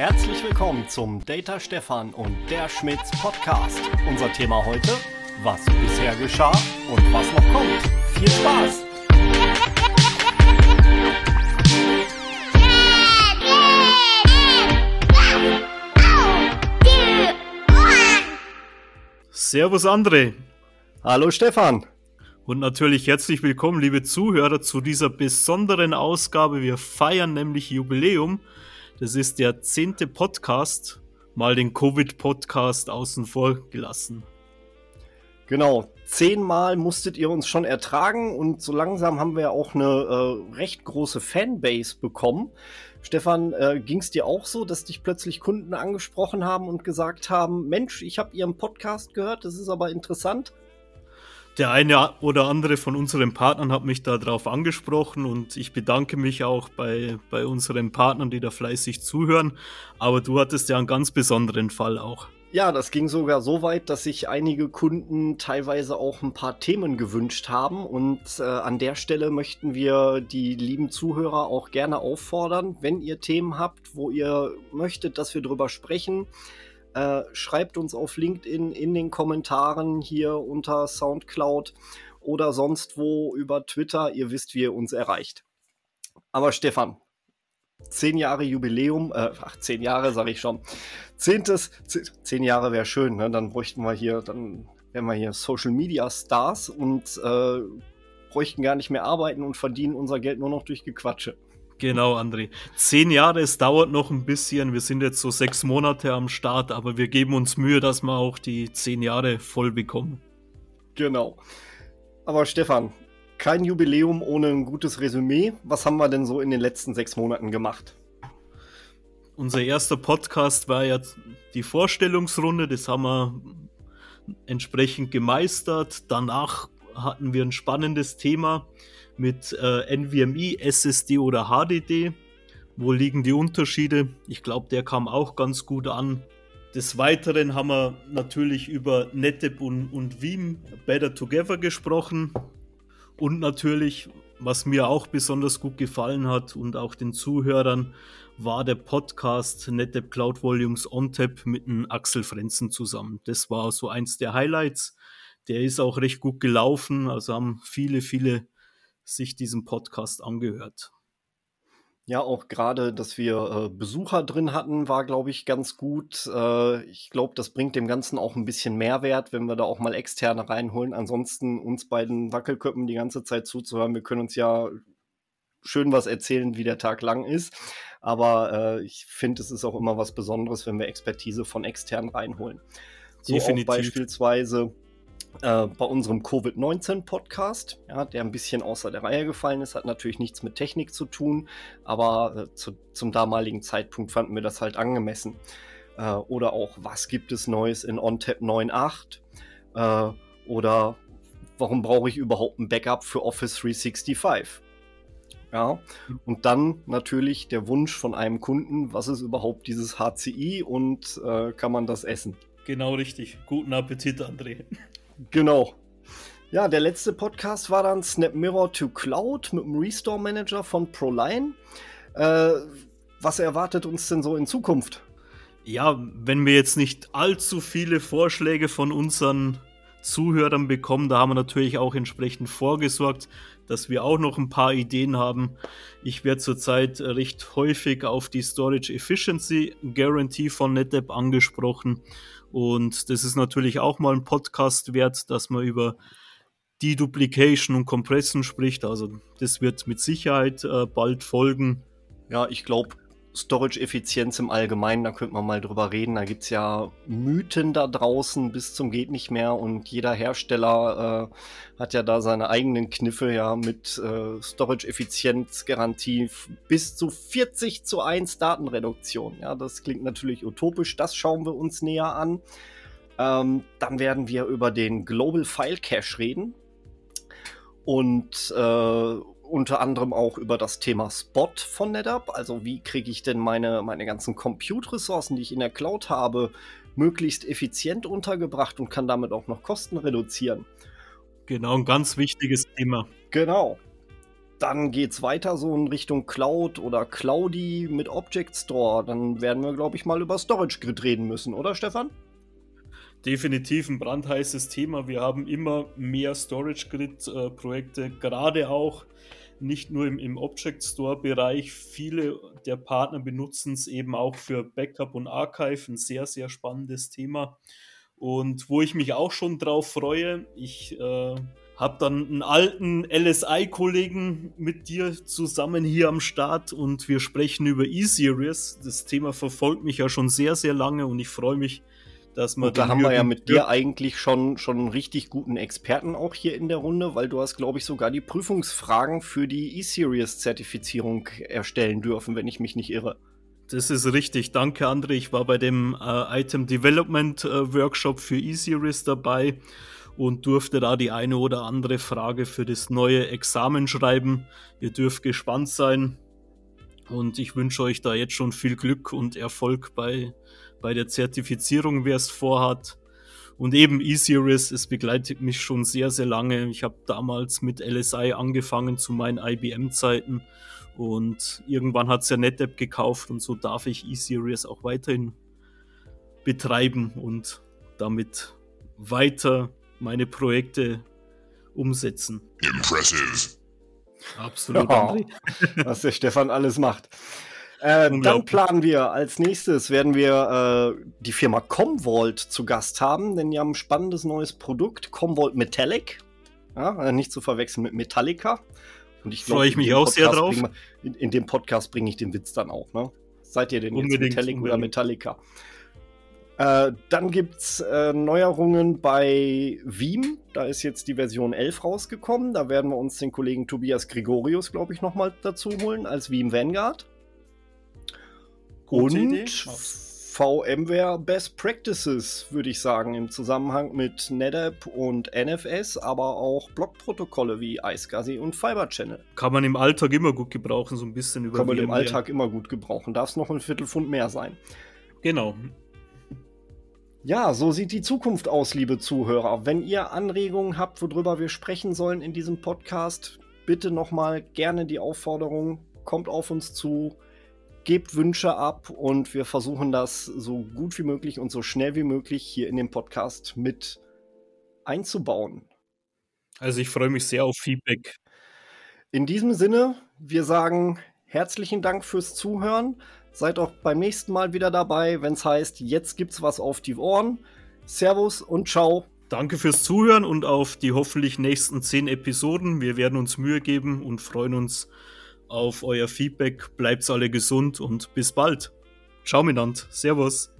herzlich willkommen zum Data Stefan und der Schmitz Podcast. Unser Thema heute, was bisher geschah und was noch kommt. Viel Spaß! Servus André. Hallo Stefan. Und natürlich herzlich willkommen, liebe Zuhörer, zu dieser besonderen Ausgabe. Wir feiern nämlich Jubiläum. Das ist der zehnte Podcast, mal den Covid-Podcast außen vor gelassen. Genau, zehnmal musstet ihr uns schon ertragen und so langsam haben wir auch eine äh, recht große Fanbase bekommen. Stefan, äh, ging es dir auch so, dass dich plötzlich Kunden angesprochen haben und gesagt haben, Mensch, ich habe Ihren Podcast gehört, das ist aber interessant der eine oder andere von unseren Partnern hat mich darauf angesprochen und ich bedanke mich auch bei, bei unseren Partnern, die da fleißig zuhören. Aber du hattest ja einen ganz besonderen Fall auch. Ja, das ging sogar so weit, dass sich einige Kunden teilweise auch ein paar Themen gewünscht haben. Und äh, an der Stelle möchten wir die lieben Zuhörer auch gerne auffordern, wenn ihr Themen habt, wo ihr möchtet, dass wir drüber sprechen, äh, schreibt uns auf LinkedIn in den Kommentaren hier unter Soundcloud oder sonst wo über Twitter. Ihr wisst, wie ihr uns erreicht. Aber Stefan, zehn Jahre Jubiläum, äh, ach, zehn Jahre sage ich schon. Zehntes, zehn Jahre wäre schön, ne? Dann bräuchten wir hier, dann wären wir hier Social Media Stars und äh, bräuchten gar nicht mehr arbeiten und verdienen unser Geld nur noch durch Gequatsche. Genau, André. Zehn Jahre, es dauert noch ein bisschen. Wir sind jetzt so sechs Monate am Start, aber wir geben uns Mühe, dass wir auch die zehn Jahre voll bekommen. Genau. Aber Stefan, kein Jubiläum ohne ein gutes Resümee. Was haben wir denn so in den letzten sechs Monaten gemacht? Unser erster Podcast war ja die Vorstellungsrunde. Das haben wir entsprechend gemeistert. Danach hatten wir ein spannendes Thema mit äh, NVMe, SSD oder HDD. Wo liegen die Unterschiede? Ich glaube, der kam auch ganz gut an. Des Weiteren haben wir natürlich über NetApp und, und Veeam Better Together gesprochen. Und natürlich, was mir auch besonders gut gefallen hat und auch den Zuhörern, war der Podcast NetApp Cloud Volumes OnTap mit dem Axel Frenzen zusammen. Das war so eins der Highlights. Der ist auch recht gut gelaufen, also haben viele, viele sich diesen Podcast angehört. Ja, auch gerade, dass wir äh, Besucher drin hatten, war, glaube ich, ganz gut. Äh, ich glaube, das bringt dem Ganzen auch ein bisschen Mehrwert, wenn wir da auch mal externe reinholen. Ansonsten uns beiden Wackelköppen die ganze Zeit zuzuhören. Wir können uns ja schön was erzählen, wie der Tag lang ist. Aber äh, ich finde, es ist auch immer was Besonderes, wenn wir Expertise von extern reinholen. So Definitiv. auch beispielsweise äh, bei unserem Covid-19-Podcast, ja, der ein bisschen außer der Reihe gefallen ist, hat natürlich nichts mit Technik zu tun, aber äh, zu, zum damaligen Zeitpunkt fanden wir das halt angemessen. Äh, oder auch, was gibt es Neues in OnTap 9.8? Äh, oder warum brauche ich überhaupt ein Backup für Office 365? Ja, und dann natürlich der Wunsch von einem Kunden, was ist überhaupt dieses HCI und äh, kann man das essen? Genau richtig. Guten Appetit, André. Genau. Ja, der letzte Podcast war dann Snap Mirror to Cloud mit dem Restore Manager von ProLine. Äh, was erwartet uns denn so in Zukunft? Ja, wenn wir jetzt nicht allzu viele Vorschläge von unseren Zuhörern bekommen, da haben wir natürlich auch entsprechend vorgesorgt, dass wir auch noch ein paar Ideen haben. Ich werde zurzeit recht häufig auf die Storage Efficiency Guarantee von NetApp angesprochen und das ist natürlich auch mal ein Podcast wert, dass man über Deduplication und Compression spricht. Also das wird mit Sicherheit äh, bald folgen. Ja, ich glaube, Storage-Effizienz im Allgemeinen, da könnte man mal drüber reden. Da gibt es ja Mythen da draußen bis zum geht nicht mehr und jeder Hersteller äh, hat ja da seine eigenen Kniffe ja mit äh, Storage-Effizienz-Garantie bis zu 40 zu 1 Datenreduktion. Ja, das klingt natürlich utopisch, das schauen wir uns näher an. Ähm, dann werden wir über den Global File Cache reden und äh, unter anderem auch über das Thema Spot von NetApp. Also wie kriege ich denn meine, meine ganzen Compute-Ressourcen, die ich in der Cloud habe, möglichst effizient untergebracht und kann damit auch noch Kosten reduzieren. Genau, ein ganz wichtiges Thema. Genau. dann geht's weiter so in Richtung Cloud oder Cloudy mit Object Store. Dann werden wir, glaube ich, mal über Storage Grid reden müssen, oder Stefan? Definitiv ein brandheißes Thema. Wir haben immer mehr Storage Grid äh, Projekte, gerade auch nicht nur im, im Object Store Bereich. Viele der Partner benutzen es eben auch für Backup und Archive. Ein sehr, sehr spannendes Thema. Und wo ich mich auch schon drauf freue, ich äh, habe dann einen alten LSI-Kollegen mit dir zusammen hier am Start und wir sprechen über E-Series. Das Thema verfolgt mich ja schon sehr, sehr lange und ich freue mich, dass man. Und da haben wir ja mit dir eigentlich schon, schon einen richtig guten Experten auch hier in der Runde, weil du hast, glaube ich, sogar die Prüfungsfragen für die E-Series-Zertifizierung erstellen dürfen, wenn ich mich nicht irre. Das ist richtig. Danke, André. Ich war bei dem äh, Item Development äh, Workshop für E-Series dabei und durfte da die eine oder andere Frage für das neue Examen schreiben. Ihr dürft gespannt sein und ich wünsche euch da jetzt schon viel Glück und Erfolg bei, bei der Zertifizierung, wer es vorhat. Und eben E-Series, es begleitet mich schon sehr, sehr lange. Ich habe damals mit LSI angefangen zu meinen IBM-Zeiten und irgendwann hat es ja NetApp gekauft und so darf ich E-Series auch weiterhin betreiben und damit weiter meine Projekte umsetzen. Impressive. Absolut. Ja, was der Stefan alles macht. Äh, dann planen wir als nächstes, werden wir äh, die Firma Comvault zu Gast haben, denn die haben ein spannendes neues Produkt, Comvault Metallic. Ja, äh, nicht zu verwechseln mit Metallica. Und ich freue ich mich auch sehr drauf. Wir, in, in, dem Podcast bringe ich den Witz dann auch. Ne? Seid ihr denn unbedingt, jetzt Metallic unbedingt. oder Metallica? Äh, dann gibt es äh, Neuerungen bei Veeam. Da ist jetzt die Version 11 rausgekommen. Da werden wir uns den Kollegen Tobias Gregorius, glaube ich, nochmal dazu holen als Veeam Vanguard. Gute Und Idee. VMware Best Practices, würde ich sagen, im Zusammenhang mit NetApp und NFS, aber auch Blockprotokolle wie iSCSI und Fiber Channel. Kann man im Alltag immer gut gebrauchen, so ein bisschen über Kann man im Alltag immer gut gebrauchen. Darf es noch ein Viertelfund mehr sein. Genau. Ja, so sieht die Zukunft aus, liebe Zuhörer. Wenn ihr Anregungen habt, worüber wir sprechen sollen in diesem Podcast, bitte nochmal gerne die Aufforderung, kommt auf uns zu, gebt Wünsche ab und wir versuchen das so gut wie möglich und so schnell wie möglich hier in den Podcast mit einzubauen. Also ich freue mich sehr auf Feedback. In diesem Sinne, wir sagen herzlichen Dank fürs Zuhören. Seid auch beim nächsten Mal wieder dabei, wenn es heißt, jetzt gibt's was auf die Ohren. Servus und ciao. Danke fürs Zuhören und auf die hoffentlich nächsten zehn Episoden. Wir werden uns Mühe geben und freuen uns auf euer Feedback. Bleibt alle gesund und bis bald. Ciao miteinander. Servus.